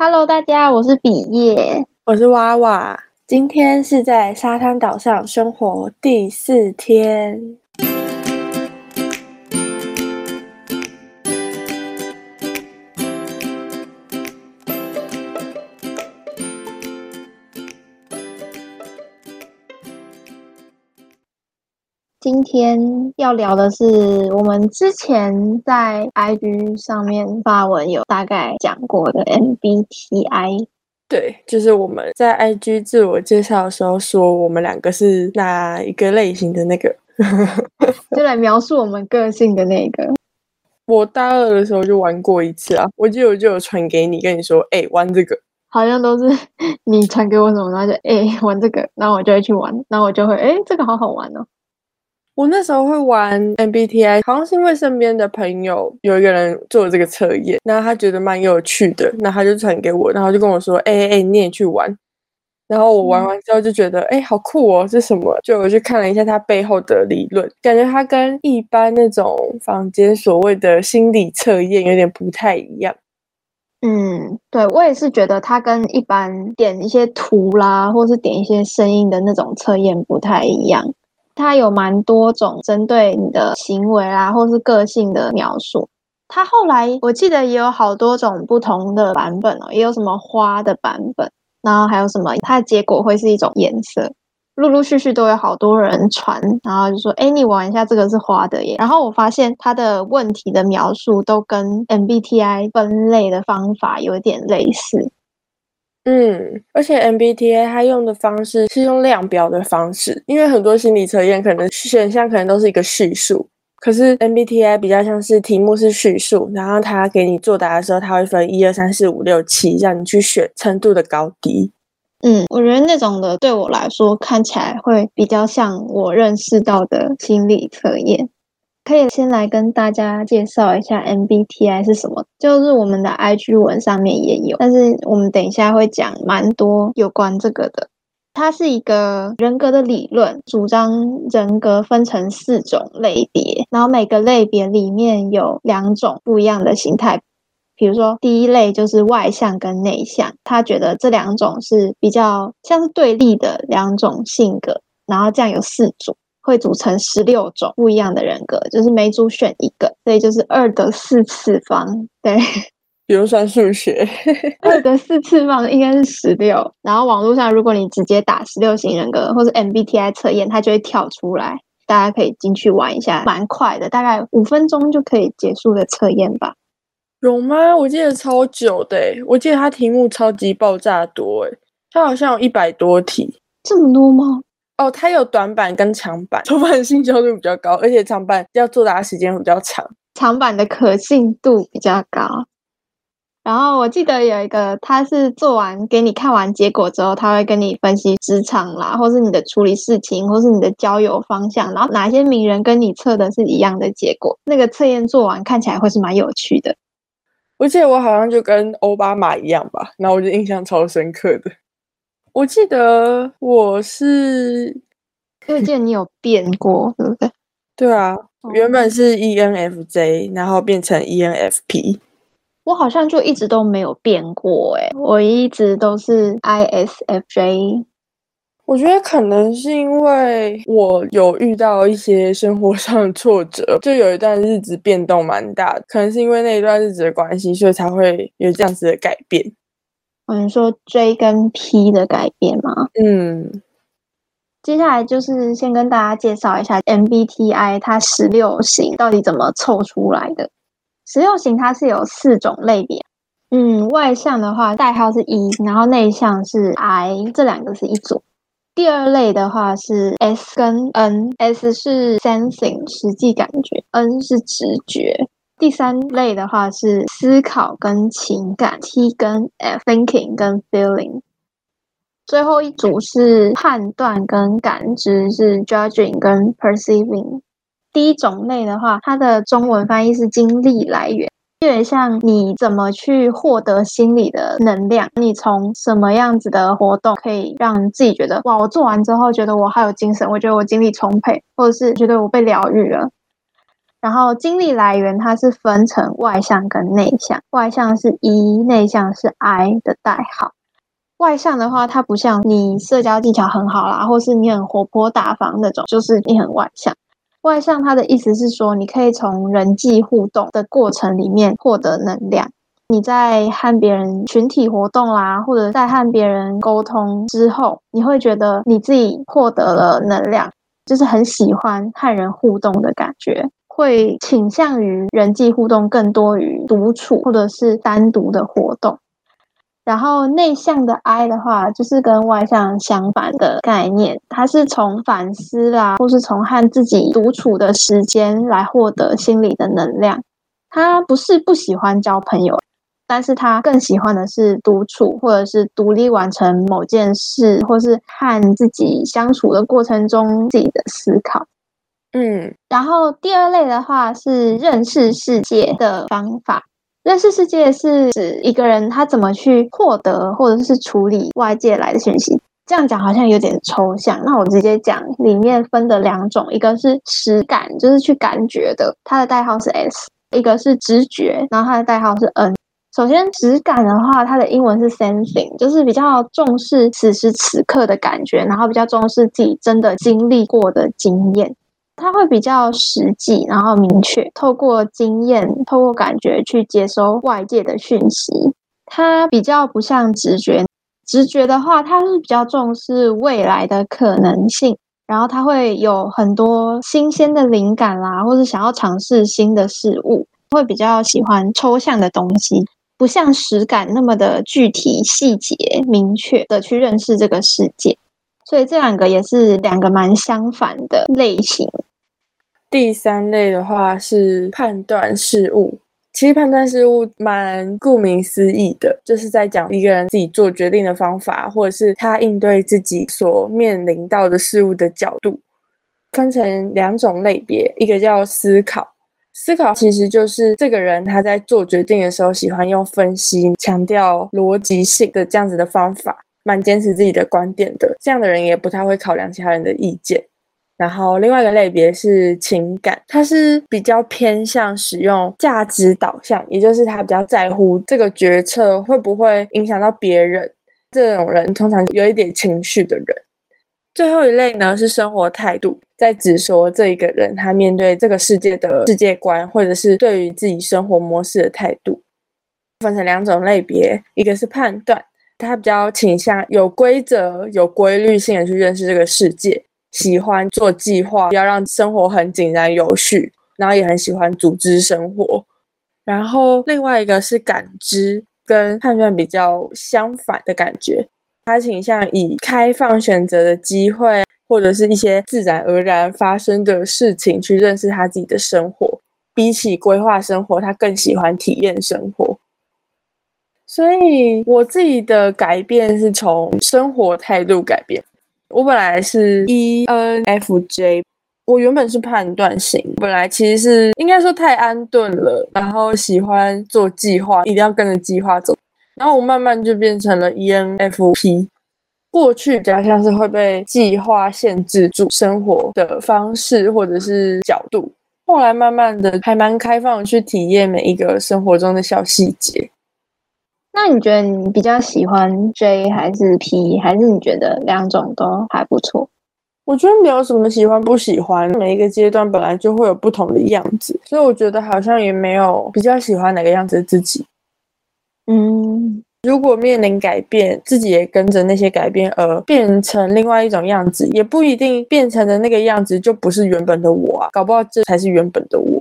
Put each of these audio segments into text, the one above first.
Hello，大家，我是比耶，我是娃娃。今天是在沙滩岛上生活第四天。今天要聊的是我们之前在 IG 上面发文有大概讲过的 MBTI。对，就是我们在 IG 自我介绍的时候说我们两个是哪一个类型的那个，就来描述我们个性的那个。我大二的时候就玩过一次啊，我记得我就有传给你，跟你说，哎、欸，玩这个，好像都是你传给我什么，然后就哎、欸、玩这个，然后我就会去玩，然后我就会哎、欸、这个好好玩哦。我那时候会玩 MBTI，好像是因为身边的朋友有一个人做了这个测验，然后他觉得蛮有趣的，那他就传给我，然后就跟我说：“哎哎哎，你也去玩。”然后我玩完之后就觉得：“哎、好酷哦，这是什么？”就我去看了一下它背后的理论，感觉它跟一般那种坊间所谓的心理测验有点不太一样。嗯，对，我也是觉得它跟一般点一些图啦，或是点一些声音的那种测验不太一样。它有蛮多种针对你的行为啦，或是个性的描述。它后来我记得也有好多种不同的版本哦，也有什么花的版本，然后还有什么它的结果会是一种颜色，陆陆续续都有好多人传，然后就说：“哎，你玩一下这个是花的耶。”然后我发现它的问题的描述都跟 MBTI 分类的方法有点类似。嗯，而且 MBTI 它用的方式是用量表的方式，因为很多心理测验可能选项可能都是一个叙述，可是 MBTI 比较像是题目是叙述，然后他给你作答的时候，他会分一二三四五六七，让你去选程度的高低。嗯，我觉得那种的对我来说看起来会比较像我认识到的心理测验。可以先来跟大家介绍一下 MBTI 是什么，就是我们的 IG 文上面也有，但是我们等一下会讲蛮多有关这个的。它是一个人格的理论，主张人格分成四种类别，然后每个类别里面有两种不一样的形态。比如说第一类就是外向跟内向，他觉得这两种是比较像是对立的两种性格，然后这样有四组。会组成十六种不一样的人格，就是每组选一个，所以就是二的四次方。对，比如算数学，二的四次方应该是十六。然后网络上，如果你直接打十六型人格或是 MBTI 测验，它就会跳出来，大家可以进去玩一下，蛮快的，大概五分钟就可以结束的测验吧。有吗？我记得超久的，我记得它题目超级爆炸多，诶它好像有一百多题，这么多吗？哦，它有短板跟长板，短版信效度比较高，而且长板要作答时间会比较长，长板的可信度比较高。然后我记得有一个，他是做完给你看完结果之后，他会跟你分析职场啦，或是你的处理事情，或是你的交友方向，然后哪些名人跟你测的是一样的结果。那个测验做完看起来会是蛮有趣的。我记得我好像就跟奥巴马一样吧，然后我就印象超深刻的。我记得我是，我记得你有变过，对不对？对啊，原本是 ENFJ，然后变成 ENFP。我好像就一直都没有变过，诶，我一直都是 ISFJ。我觉得可能是因为我有遇到一些生活上的挫折，就有一段日子变动蛮大的，可能是因为那一段日子的关系，所以才会有这样子的改变。嗯，你说 J 跟 P 的改变吗？嗯，接下来就是先跟大家介绍一下 MBTI 它十六型到底怎么凑出来的。十六型它是有四种类别，嗯，外向的话代号是 E，然后内向是 I，这两个是一组。第二类的话是 S 跟 N，S 是 Sensing 实际感觉，N 是直觉。第三类的话是思考跟情感，T 跟 F，Thinking 跟 Feeling。最后一组是判断跟感知，是 Judging 跟 Perceiving。第一种类的话，它的中文翻译是精力来源，有点像你怎么去获得心理的能量，你从什么样子的活动可以让自己觉得哇，我做完之后觉得我好有精神，我觉得我精力充沛，或者是觉得我被疗愈了。然后精力来源它是分成外向跟内向，外向是 E，内向是 I 的代号。外向的话，它不像你社交技巧很好啦，或是你很活泼大方那种，就是你很外向。外向它的意思是说，你可以从人际互动的过程里面获得能量。你在和别人群体活动啦，或者在和别人沟通之后，你会觉得你自己获得了能量，就是很喜欢和人互动的感觉。会倾向于人际互动更多于独处或者是单独的活动，然后内向的 I 的话，就是跟外向相反的概念，它是从反思啦，或是从和自己独处的时间来获得心理的能量。他不是不喜欢交朋友，但是他更喜欢的是独处，或者是独立完成某件事，或是和自己相处的过程中自己的思考。嗯，然后第二类的话是认识世界的方法。认识世界是指一个人他怎么去获得或者是处理外界来的讯息。这样讲好像有点抽象，那我直接讲，里面分的两种，一个是实感，就是去感觉的，它的代号是 S；一个是直觉，然后它的代号是 N。首先，直感的话，它的英文是 sensing，就是比较重视此时此刻的感觉，然后比较重视自己真的经历过的经验。它会比较实际，然后明确，透过经验、透过感觉去接收外界的讯息。它比较不像直觉，直觉的话，它是比较重视未来的可能性，然后它会有很多新鲜的灵感啦，或是想要尝试新的事物，会比较喜欢抽象的东西，不像实感那么的具体、细节、明确的去认识这个世界。所以这两个也是两个蛮相反的类型。第三类的话是判断事物，其实判断事物蛮顾名思义的，就是在讲一个人自己做决定的方法，或者是他应对自己所面临到的事物的角度，分成两种类别，一个叫思考，思考其实就是这个人他在做决定的时候喜欢用分析、强调逻辑性的这样子的方法，蛮坚持自己的观点的，这样的人也不太会考量其他人的意见。然后另外一个类别是情感，他是比较偏向使用价值导向，也就是他比较在乎这个决策会不会影响到别人。这种人通常有一点情绪的人。最后一类呢是生活态度，在指说这一个人他面对这个世界的世界观，或者是对于自己生活模式的态度，分成两种类别，一个是判断，他比较倾向有规则、有规律性的去认识这个世界。喜欢做计划，要让生活很井然有序，然后也很喜欢组织生活。然后另外一个是感知，跟判断比较相反的感觉，他倾向以开放选择的机会，或者是一些自然而然发生的事情去认识他自己的生活。比起规划生活，他更喜欢体验生活。所以我自己的改变是从生活态度改变。我本来是 ENFJ，我原本是判断型，本来其实是应该说太安顿了，然后喜欢做计划，一定要跟着计划走，然后我慢慢就变成了 ENFP。过去比较像是会被计划限制住生活的方式或者是角度，后来慢慢的还蛮开放去体验每一个生活中的小细节。那你觉得你比较喜欢 J 还是 P，还是你觉得两种都还不错？我觉得没有什么喜欢不喜欢，每一个阶段本来就会有不同的样子，所以我觉得好像也没有比较喜欢哪个样子的自己。嗯，如果面临改变，自己也跟着那些改变而变成另外一种样子，也不一定变成的那个样子就不是原本的我啊，搞不好这才是原本的我。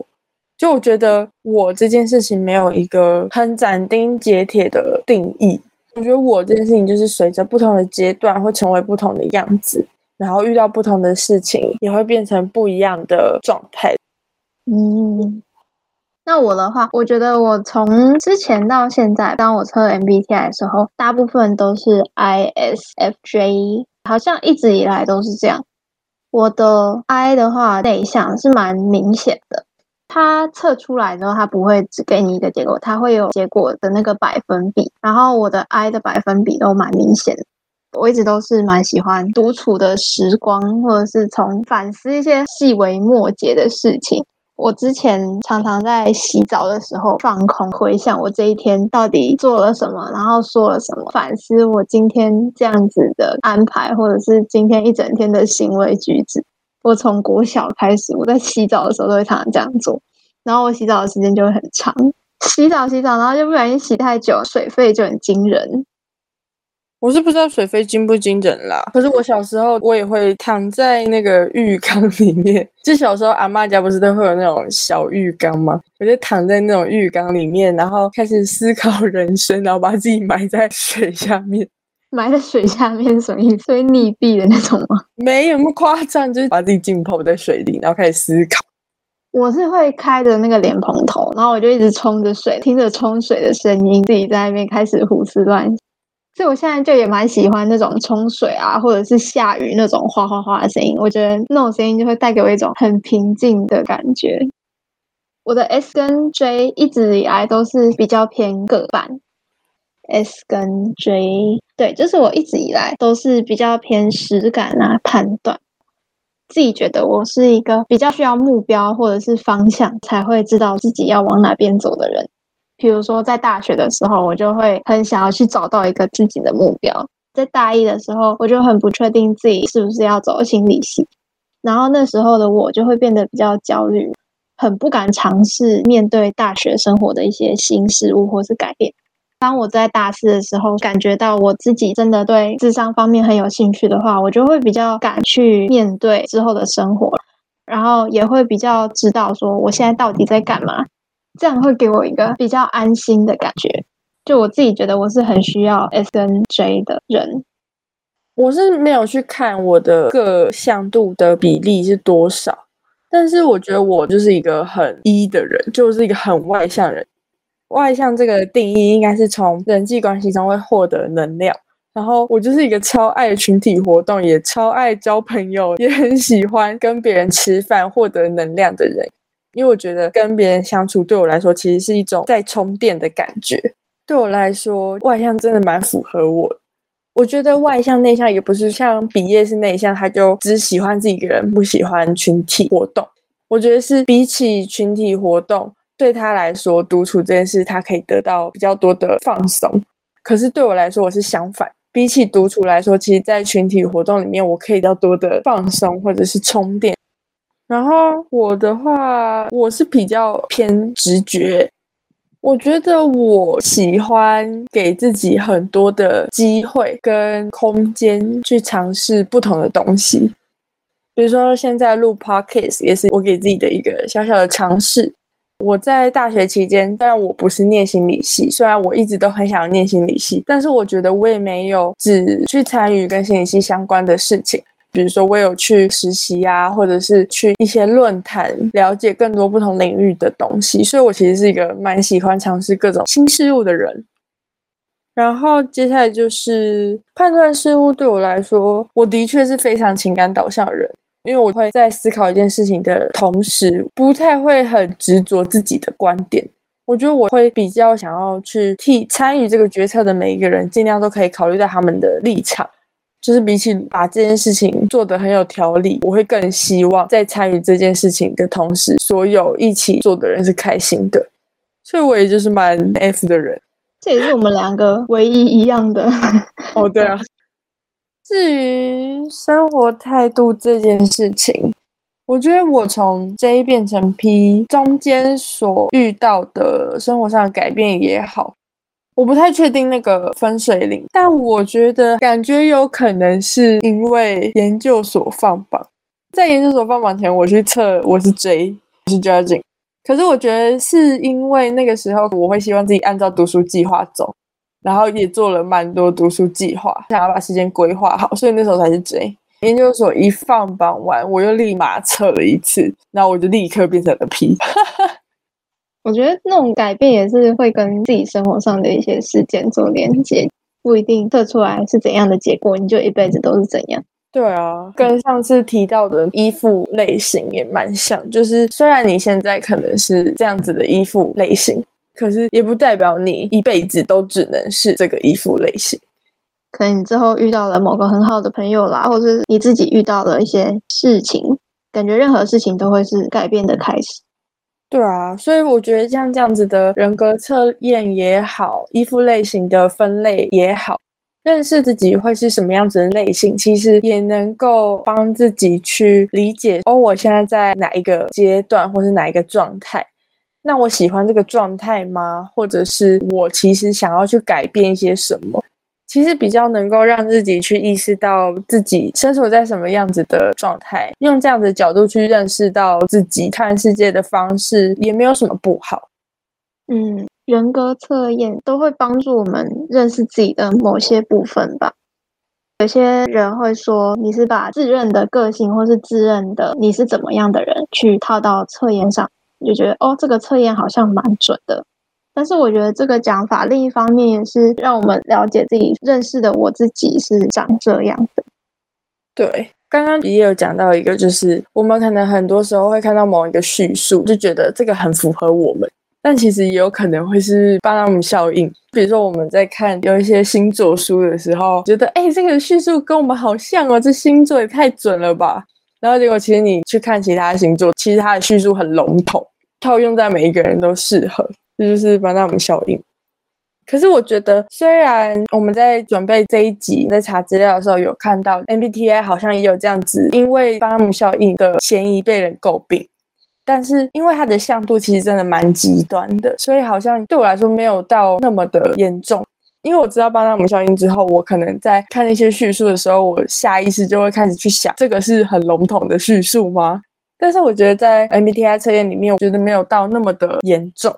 就我觉得我这件事情没有一个很斩钉截铁的定义。我觉得我这件事情就是随着不同的阶段会成为不同的样子，然后遇到不同的事情也会变成不一样的状态。嗯，那我的话，我觉得我从之前到现在，当我测 MBTI 的时候，大部分都是 ISFJ，好像一直以来都是这样。我的 I 的话，内向是蛮明显的。它测出来之后，它不会只给你一个结果，它会有结果的那个百分比。然后我的 I 的百分比都蛮明显的。我一直都是蛮喜欢独处的时光，或者是从反思一些细微末节的事情。我之前常常在洗澡的时候放空，回想我这一天到底做了什么，然后说了什么，反思我今天这样子的安排，或者是今天一整天的行为举止。我从国小开始，我在洗澡的时候都会常常这样做，然后我洗澡的时间就会很长，洗澡洗澡，然后就不小心洗太久，水费就很惊人。我是不知道水费惊不惊人啦，可是我小时候我也会躺在那个浴缸里面，就小时候阿嬷家不是都会有那种小浴缸吗？我就躺在那种浴缸里面，然后开始思考人生，然后把自己埋在水下面，埋在水下面什么意思？所以溺毙的那种吗？没有那么夸张，就是把自己浸泡在水里，然后开始思考。我是会开着那个莲蓬头，然后我就一直冲着水，听着冲水的声音，自己在那边开始胡思乱想。所以我现在就也蛮喜欢那种冲水啊，或者是下雨那种哗哗哗的声音。我觉得那种声音就会带给我一种很平静的感觉。我的 S 跟 J 一直以来都是比较偏个版。S 跟 J，对，就是我一直以来都是比较偏实感啊，判断。自己觉得我是一个比较需要目标或者是方向，才会知道自己要往哪边走的人。比如说，在大学的时候，我就会很想要去找到一个自己的目标。在大一的时候，我就很不确定自己是不是要走心理系，然后那时候的我就会变得比较焦虑，很不敢尝试面对大学生活的一些新事物或是改变。当我在大四的时候，感觉到我自己真的对智商方面很有兴趣的话，我就会比较敢去面对之后的生活，然后也会比较知道说我现在到底在干嘛。这样会给我一个比较安心的感觉。就我自己觉得，我是很需要 S 跟 J 的人。我是没有去看我的各项度的比例是多少，但是我觉得我就是一个很 E 的人，就是一个很外向人。外向这个定义应该是从人际关系中会获得能量。然后我就是一个超爱群体活动，也超爱交朋友，也很喜欢跟别人吃饭获得能量的人。因为我觉得跟别人相处对我来说，其实是一种在充电的感觉。对我来说，外向真的蛮符合我。我觉得外向内向也不是像比耶是内向，他就只喜欢自己一个人，不喜欢群体活动。我觉得是比起群体活动，对他来说，独处这件事他可以得到比较多的放松。可是对我来说，我是相反，比起独处来说，其实在群体活动里面，我可以较多的放松或者是充电。然后我的话，我是比较偏直觉。我觉得我喜欢给自己很多的机会跟空间去尝试不同的东西。比如说现在录 Podcast 也是我给自己的一个小小的尝试。我在大学期间，虽然我不是念心理系，虽然我一直都很想念心理系，但是我觉得我也没有只去参与跟心理系相关的事情。比如说，我有去实习啊，或者是去一些论坛，了解更多不同领域的东西。所以我其实是一个蛮喜欢尝试各种新事物的人。然后接下来就是判断事物，对我来说，我的确是非常情感导向的人，因为我会在思考一件事情的同时，不太会很执着自己的观点。我觉得我会比较想要去替参与这个决策的每一个人，尽量都可以考虑到他们的立场。就是比起把这件事情做得很有条理，我会更希望在参与这件事情的同时，所有一起做的人是开心的。所以我也就是蛮 F 的人，这也是我们两个唯一一样的。哦，对啊。至于生活态度这件事情，我觉得我从 J 变成 P 中间所遇到的生活上的改变也好。我不太确定那个分水岭，但我觉得感觉有可能是因为研究所放榜。在研究所放榜前，我去测我是 J，我是 Judging。可是我觉得是因为那个时候我会希望自己按照读书计划走，然后也做了蛮多读书计划，想要把时间规划好，所以那时候才是 J。研究所一放榜完，我又立马测了一次，然后我就立刻变成了 P。我觉得那种改变也是会跟自己生活上的一些事件做连接，不一定测出来是怎样的结果，你就一辈子都是怎样。对啊，跟上次提到的依附类型也蛮像，就是虽然你现在可能是这样子的依附类型，可是也不代表你一辈子都只能是这个依附类型。可能你之后遇到了某个很好的朋友啦，或者是你自己遇到了一些事情，感觉任何事情都会是改变的开始。对啊，所以我觉得像这样子的人格测验也好，依附类型的分类也好，认识自己会是什么样子的类型，其实也能够帮自己去理解哦，我现在在哪一个阶段，或是哪一个状态。那我喜欢这个状态吗？或者是我其实想要去改变一些什么？其实比较能够让自己去意识到自己身处在什么样子的状态，用这样的角度去认识到自己看世界的方式，也没有什么不好。嗯，人格测验都会帮助我们认识自己的某些部分吧。有些人会说，你是把自认的个性或是自认的你是怎么样的人去套到测验上，就觉得哦，这个测验好像蛮准的。但是我觉得这个讲法，另一方面也是让我们了解自己、认识的我自己是长这样的。对，刚刚也有讲到一个，就是我们可能很多时候会看到某一个叙述，就觉得这个很符合我们，但其实也有可能会是巴纳姆效应。比如说我们在看有一些星座书的时候，觉得哎，这个叙述跟我们好像哦，这星座也太准了吧。然后结果其实你去看其他星座，其实它的叙述很笼统，套用在每一个人都适合。这就是巴纳姆效应。可是我觉得，虽然我们在准备这一集在查资料的时候有看到 MBTI 好像也有这样子，因为巴纳姆效应的嫌疑被人诟病，但是因为它的向度其实真的蛮极端的，所以好像对我来说没有到那么的严重。因为我知道巴纳姆效应之后，我可能在看那些叙述的时候，我下意识就会开始去想，这个是很笼统的叙述吗？但是我觉得在 MBTI 测验里面，我觉得没有到那么的严重。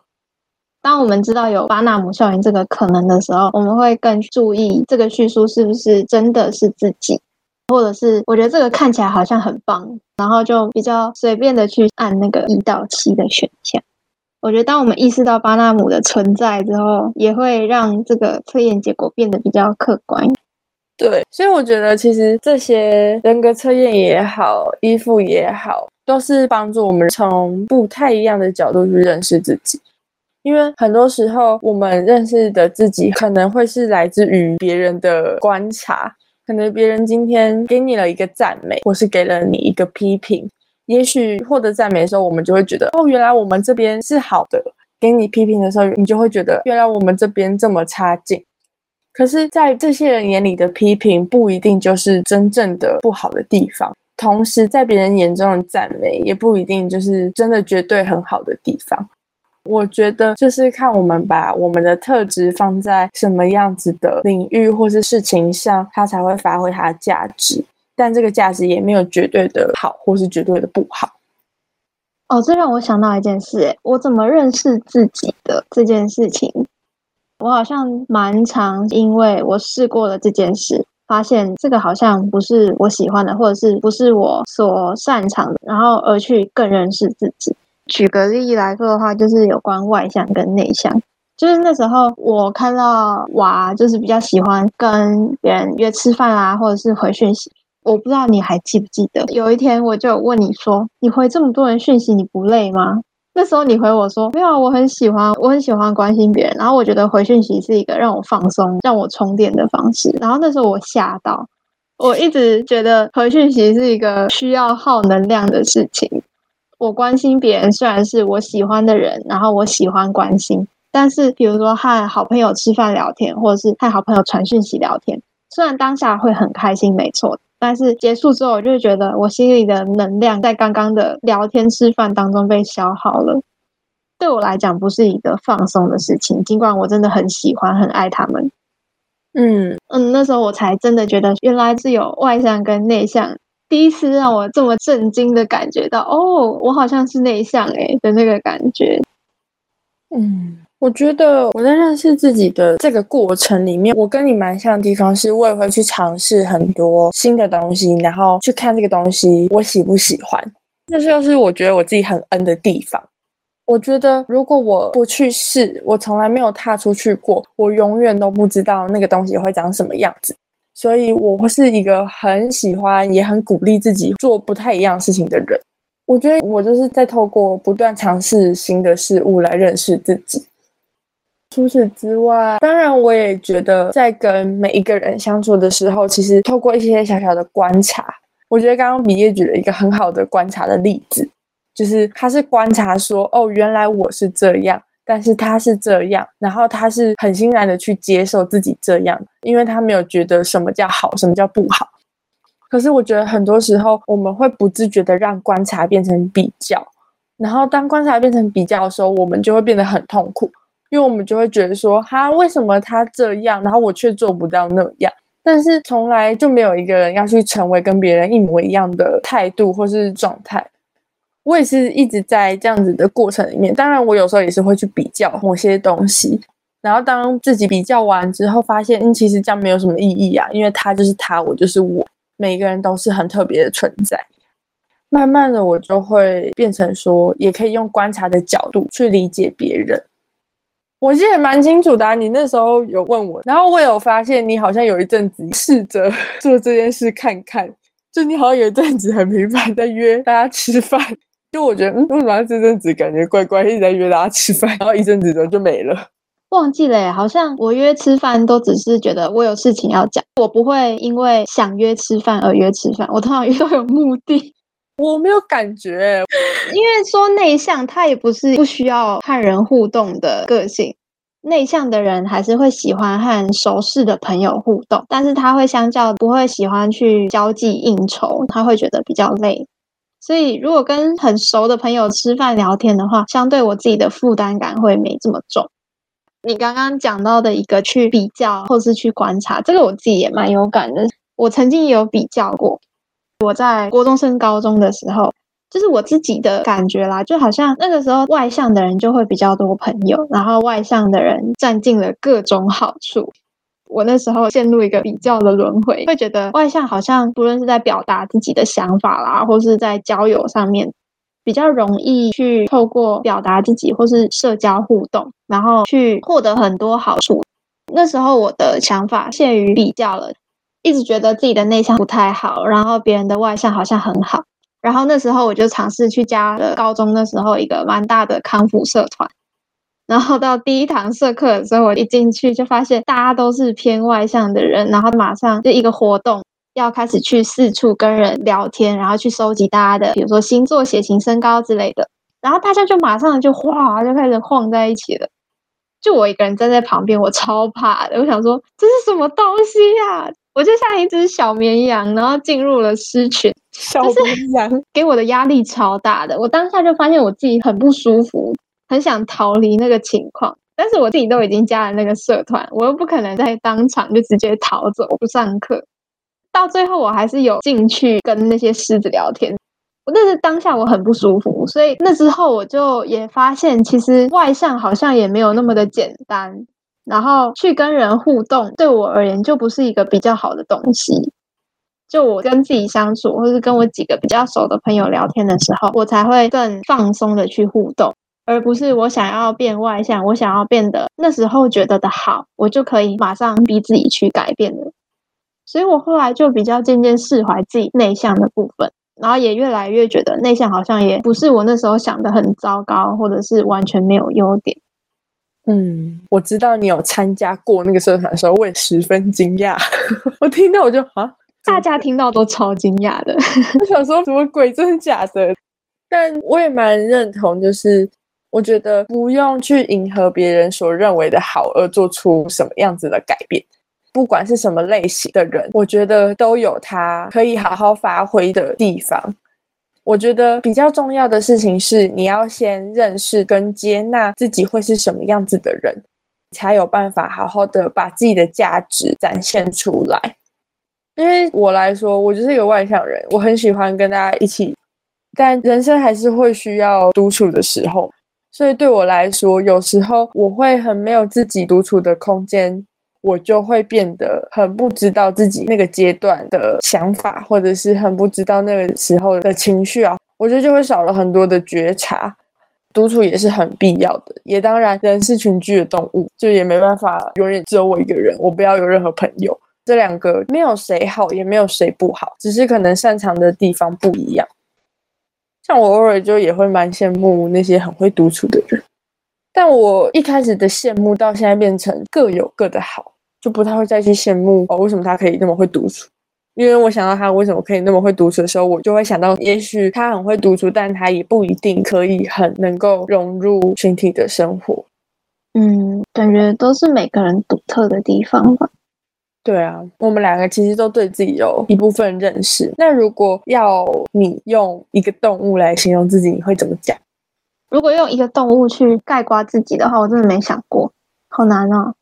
当我们知道有巴纳姆效应这个可能的时候，我们会更注意这个叙述是不是真的是自己，或者是我觉得这个看起来好像很棒，然后就比较随便的去按那个一到七的选项。我觉得当我们意识到巴纳姆的存在之后，也会让这个测验结果变得比较客观。对，所以我觉得其实这些人格测验也好，依附也好，都是帮助我们从不太一样的角度去认识自己。因为很多时候，我们认识的自己可能会是来自于别人的观察，可能别人今天给你了一个赞美，或是给了你一个批评。也许获得赞美的时候，我们就会觉得，哦，原来我们这边是好的；给你批评的时候，你就会觉得，原来我们这边这么差劲。可是，在这些人眼里的批评，不一定就是真正的不好的地方；同时，在别人眼中的赞美，也不一定就是真的绝对很好的地方。我觉得就是看我们把我们的特质放在什么样子的领域或是事情上，它才会发挥它的价值。但这个价值也没有绝对的好或是绝对的不好。哦，这让我想到一件事，诶，我怎么认识自己的这件事情，我好像蛮常因为我试过了这件事，发现这个好像不是我喜欢的，或者是不是我所擅长的，然后而去更认识自己。举个例来说的话，就是有关外向跟内向。就是那时候我看到娃，就是比较喜欢跟别人约吃饭啊，或者是回讯息。我不知道你还记不记得，有一天我就问你说：“你回这么多人讯息，你不累吗？”那时候你回我说：“没有，我很喜欢，我很喜欢关心别人。然后我觉得回讯息是一个让我放松、让我充电的方式。”然后那时候我吓到，我一直觉得回讯息是一个需要耗能量的事情。我关心别人，虽然是我喜欢的人，然后我喜欢关心，但是比如说和好朋友吃饭聊天，或者是和好朋友传讯息聊天，虽然当下会很开心，没错，但是结束之后，我就觉得我心里的能量在刚刚的聊天吃饭当中被消耗了。对我来讲，不是一个放松的事情，尽管我真的很喜欢、很爱他们。嗯嗯，那时候我才真的觉得，原来是有外向跟内向。第一次让我这么震惊的感觉到，哦，我好像是内向诶的那个感觉。嗯，我觉得我在认识自己的这个过程里面，我跟你蛮像的地方是，我也会去尝试很多新的东西，然后去看这个东西我喜不喜欢。这就是我觉得我自己很 N 的地方。我觉得如果我不去试，我从来没有踏出去过，我永远都不知道那个东西会长什么样子。所以，我是一个很喜欢，也很鼓励自己做不太一样事情的人。我觉得我就是在透过不断尝试新的事物来认识自己。除此之外，当然我也觉得在跟每一个人相处的时候，其实透过一些小小的观察，我觉得刚刚米叶举了一个很好的观察的例子，就是他是观察说，哦，原来我是这样，但是他是这样，然后他是很欣然的去接受自己这样，因为他没有觉得什么叫好，什么叫不好。可是我觉得很多时候我们会不自觉的让观察变成比较，然后当观察变成比较的时候，我们就会变得很痛苦，因为我们就会觉得说，哈，为什么他这样，然后我却做不到那样？但是从来就没有一个人要去成为跟别人一模一样的态度或是状态。我也是一直在这样子的过程里面，当然我有时候也是会去比较某些东西，然后当自己比较完之后，发现嗯，其实这样没有什么意义啊，因为他就是他，我就是我。每个人都是很特别的存在，慢慢的我就会变成说，也可以用观察的角度去理解别人。我记得蛮清楚的啊，你那时候有问我，然后我有发现你好像有一阵子试着做这件事看看，就你好像有一阵子很频繁在约大家吃饭，就我觉得嗯，为什么这阵子感觉怪怪，一直在约大家吃饭，然后一阵子之后就没了。忘记了耶，好像我约吃饭都只是觉得我有事情要讲，我不会因为想约吃饭而约吃饭。我通常约都有目的，我没有感觉，因为说内向，他也不是不需要和人互动的个性。内向的人还是会喜欢和熟识的朋友互动，但是他会相较不会喜欢去交际应酬，他会觉得比较累。所以如果跟很熟的朋友吃饭聊天的话，相对我自己的负担感会没这么重。你刚刚讲到的一个去比较或是去观察，这个我自己也蛮有感的。我曾经也有比较过，我在国中升高中的时候，就是我自己的感觉啦，就好像那个时候外向的人就会比较多朋友，然后外向的人占尽了各种好处。我那时候陷入一个比较的轮回，会觉得外向好像不论是在表达自己的想法啦，或是在交友上面。比较容易去透过表达自己或是社交互动，然后去获得很多好处。那时候我的想法限于比较了，一直觉得自己的内向不太好，然后别人的外向好像很好。然后那时候我就尝试去加了高中那时候一个蛮大的康复社团。然后到第一堂社课的时候，我一进去就发现大家都是偏外向的人，然后马上就一个活动。要开始去四处跟人聊天，然后去收集大家的，比如说星座、血型、身高之类的，然后大家就马上就哗就开始晃在一起了。就我一个人站在旁边，我超怕的。我想说这是什么东西呀？我就像一只小绵羊，然后进入了狮群。小绵羊给我的压力超大的，我当下就发现我自己很不舒服，很想逃离那个情况。但是我自己都已经加了那个社团，我又不可能在当场就直接逃走不上课。到最后，我还是有进去跟那些狮子聊天。但是当下我很不舒服，所以那之后我就也发现，其实外向好像也没有那么的简单。然后去跟人互动，对我而言就不是一个比较好的东西。就我跟自己相处，或是跟我几个比较熟的朋友聊天的时候，我才会更放松的去互动，而不是我想要变外向，我想要变得那时候觉得的好，我就可以马上逼自己去改变了。所以我后来就比较渐渐释怀自己内向的部分，然后也越来越觉得内向好像也不是我那时候想的很糟糕，或者是完全没有优点。嗯，我知道你有参加过那个社团的时候，我也十分惊讶。我听到我就啊，大家听到都超惊讶的。我想说什么鬼，真的假的？但我也蛮认同，就是我觉得不用去迎合别人所认为的好，而做出什么样子的改变。不管是什么类型的人，我觉得都有他可以好好发挥的地方。我觉得比较重要的事情是，你要先认识跟接纳自己会是什么样子的人，才有办法好好的把自己的价值展现出来。因为我来说，我就是一个外向人，我很喜欢跟大家一起，但人生还是会需要独处的时候。所以对我来说，有时候我会很没有自己独处的空间。我就会变得很不知道自己那个阶段的想法，或者是很不知道那个时候的情绪啊，我觉得就会少了很多的觉察。独处也是很必要的，也当然人是群居的动物，就也没办法永远只有我一个人，我不要有任何朋友。这两个没有谁好，也没有谁不好，只是可能擅长的地方不一样。像我偶尔就也会蛮羡慕那些很会独处的人。但我一开始的羡慕，到现在变成各有各的好，就不太会再去羡慕哦。为什么他可以那么会独处？因为我想到他为什么可以那么会独处的时候，我就会想到，也许他很会独处，但他也不一定可以很能够融入群体的生活。嗯，感觉都是每个人独特的地方吧。对啊，我们两个其实都对自己有一部分认识。那如果要你用一个动物来形容自己，你会怎么讲？如果用一个动物去概括自己的话，我真的没想过，好难哦。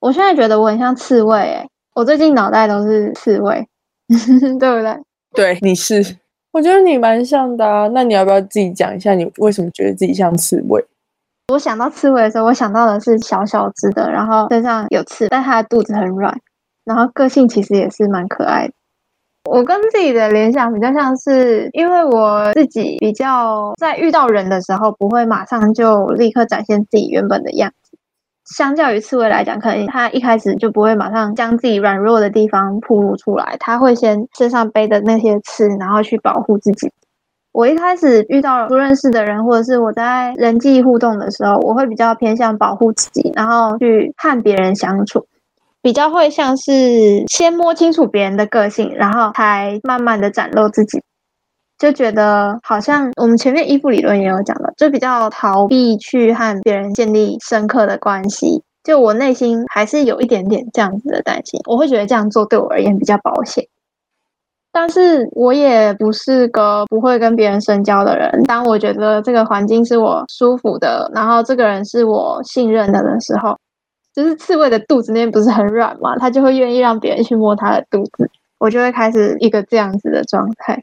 我现在觉得我很像刺猬，诶，我最近脑袋都是刺猬，对不对？对，你是，我觉得你蛮像的啊。那你要不要自己讲一下，你为什么觉得自己像刺猬？我想到刺猬的时候，我想到的是小小只的，然后身上有刺，但它的肚子很软，然后个性其实也是蛮可爱的。我跟自己的联想比较像是，因为我自己比较在遇到人的时候，不会马上就立刻展现自己原本的样子。相较于刺猬来讲，可能它一开始就不会马上将自己软弱的地方暴露出来，它会先身上背的那些刺，然后去保护自己。我一开始遇到不认识的人，或者是我在人际互动的时候，我会比较偏向保护自己，然后去和别人相处，比较会像是先摸清楚别人的个性，然后才慢慢的展露自己。就觉得好像我们前面依附理论也有讲到，就比较逃避去和别人建立深刻的关系。就我内心还是有一点点这样子的担心，我会觉得这样做对我而言比较保险。但是我也不是个不会跟别人深交的人。当我觉得这个环境是我舒服的，然后这个人是我信任的的时候，就是刺猬的肚子那边不是很软嘛，它就会愿意让别人去摸它的肚子，我就会开始一个这样子的状态。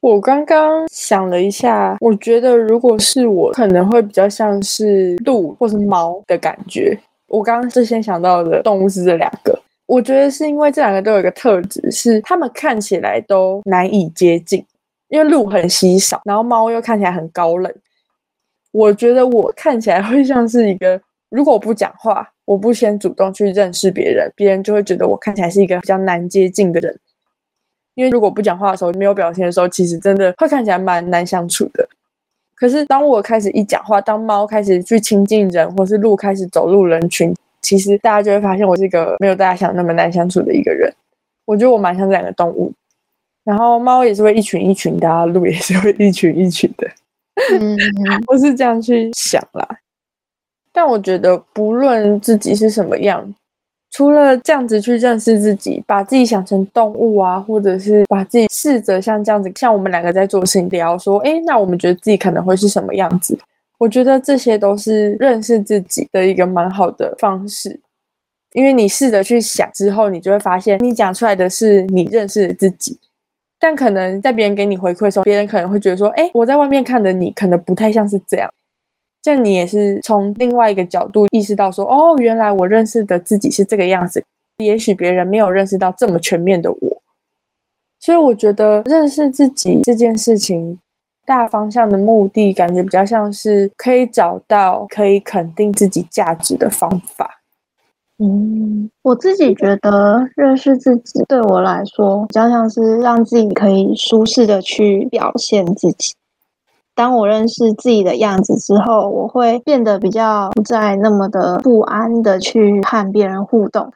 我刚刚想了一下，我觉得如果是我，可能会比较像是鹿或是猫的感觉。我刚刚是先想到的动物是这两个。我觉得是因为这两个都有一个特质，是他们看起来都难以接近，因为鹿很稀少，然后猫又看起来很高冷。我觉得我看起来会像是一个，如果我不讲话，我不先主动去认识别人，别人就会觉得我看起来是一个比较难接近的人。因为如果不讲话的时候，没有表情的时候，其实真的会看起来蛮难相处的。可是当我开始一讲话，当猫开始去亲近人，或是鹿开始走入人群。其实大家就会发现我是一个没有大家想那么难相处的一个人。我觉得我蛮像这两个动物，然后猫也是会一群一群的啊，鹿也是会一群一群的。嗯，我是这样去想啦。但我觉得不论自己是什么样，除了这样子去认识自己，把自己想成动物啊，或者是把自己试着像这样子，像我们两个在做事情聊说，哎，那我们觉得自己可能会是什么样子？我觉得这些都是认识自己的一个蛮好的方式，因为你试着去想之后，你就会发现，你讲出来的是你认识的自己，但可能在别人给你回馈的时候，别人可能会觉得说，哎，我在外面看的你可能不太像是这样，这你也是从另外一个角度意识到说，哦，原来我认识的自己是这个样子，也许别人没有认识到这么全面的我，所以我觉得认识自己这件事情。大方向的目的，感觉比较像是可以找到可以肯定自己价值的方法。嗯，我自己觉得认识自己对我来说，比较像是让自己可以舒适的去表现自己。当我认识自己的样子之后，我会变得比较不再那么的不安的去和别人互动。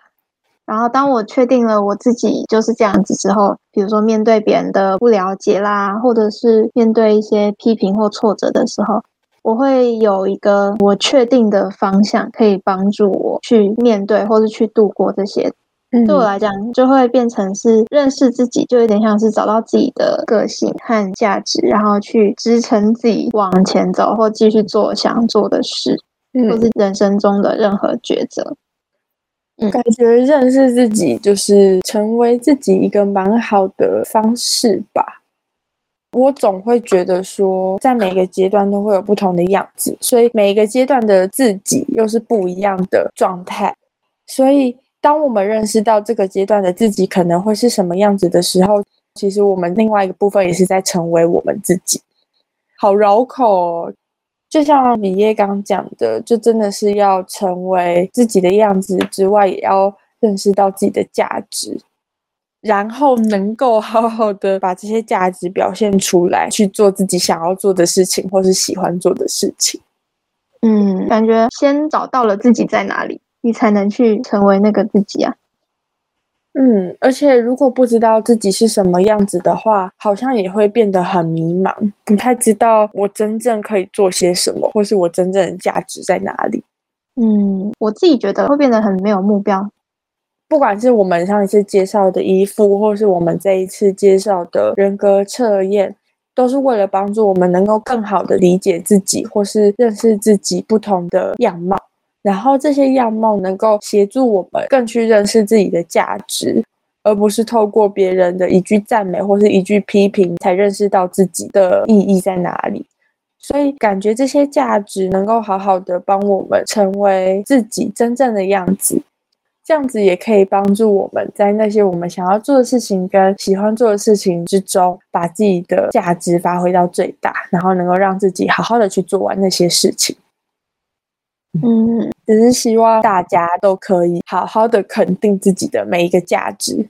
然后，当我确定了我自己就是这样子之后，比如说面对别人的不了解啦，或者是面对一些批评或挫折的时候，我会有一个我确定的方向，可以帮助我去面对或者去度过这些。嗯，对我来讲，就会变成是认识自己，就有点像是找到自己的个性和价值，然后去支撑自己往前走，或继续做想做的事，或是人生中的任何抉择。嗯感觉认识自己就是成为自己一个蛮好的方式吧。我总会觉得说，在每个阶段都会有不同的样子，所以每一个阶段的自己又是不一样的状态。所以，当我们认识到这个阶段的自己可能会是什么样子的时候，其实我们另外一个部分也是在成为我们自己。好绕口哦。就像米叶刚讲的，就真的是要成为自己的样子之外，也要认识到自己的价值，然后能够好好的把这些价值表现出来，去做自己想要做的事情，或是喜欢做的事情。嗯，感觉先找到了自己在哪里，你才能去成为那个自己啊。嗯，而且如果不知道自己是什么样子的话，好像也会变得很迷茫，不太知道我真正可以做些什么，或是我真正的价值在哪里。嗯，我自己觉得会变得很没有目标。不管是我们上一次介绍的衣服，或是我们这一次介绍的人格测验，都是为了帮助我们能够更好的理解自己，或是认识自己不同的样貌。然后这些样貌能够协助我们更去认识自己的价值，而不是透过别人的一句赞美或是一句批评才认识到自己的意义在哪里。所以感觉这些价值能够好好的帮我们成为自己真正的样子，这样子也可以帮助我们在那些我们想要做的事情跟喜欢做的事情之中，把自己的价值发挥到最大，然后能够让自己好好的去做完那些事情。嗯，只是希望大家都可以好好的肯定自己的每一个价值，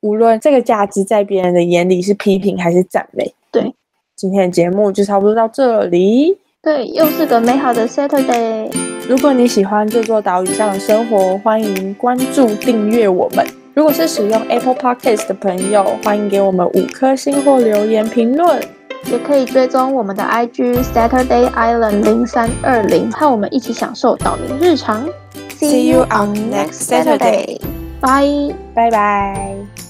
无论这个价值在别人的眼里是批评还是赞美。对，今天的节目就差不多到这里。对，又是个美好的 Saturday。如果你喜欢这座岛屿上的生活，欢迎关注订阅我们。如果是使用 Apple Podcast 的朋友，欢迎给我们五颗星或留言评论。也可以追踪我们的 IG Saturday Island 零三二零，和我们一起享受岛民日常。See you on next Saturday. Bye. Bye bye.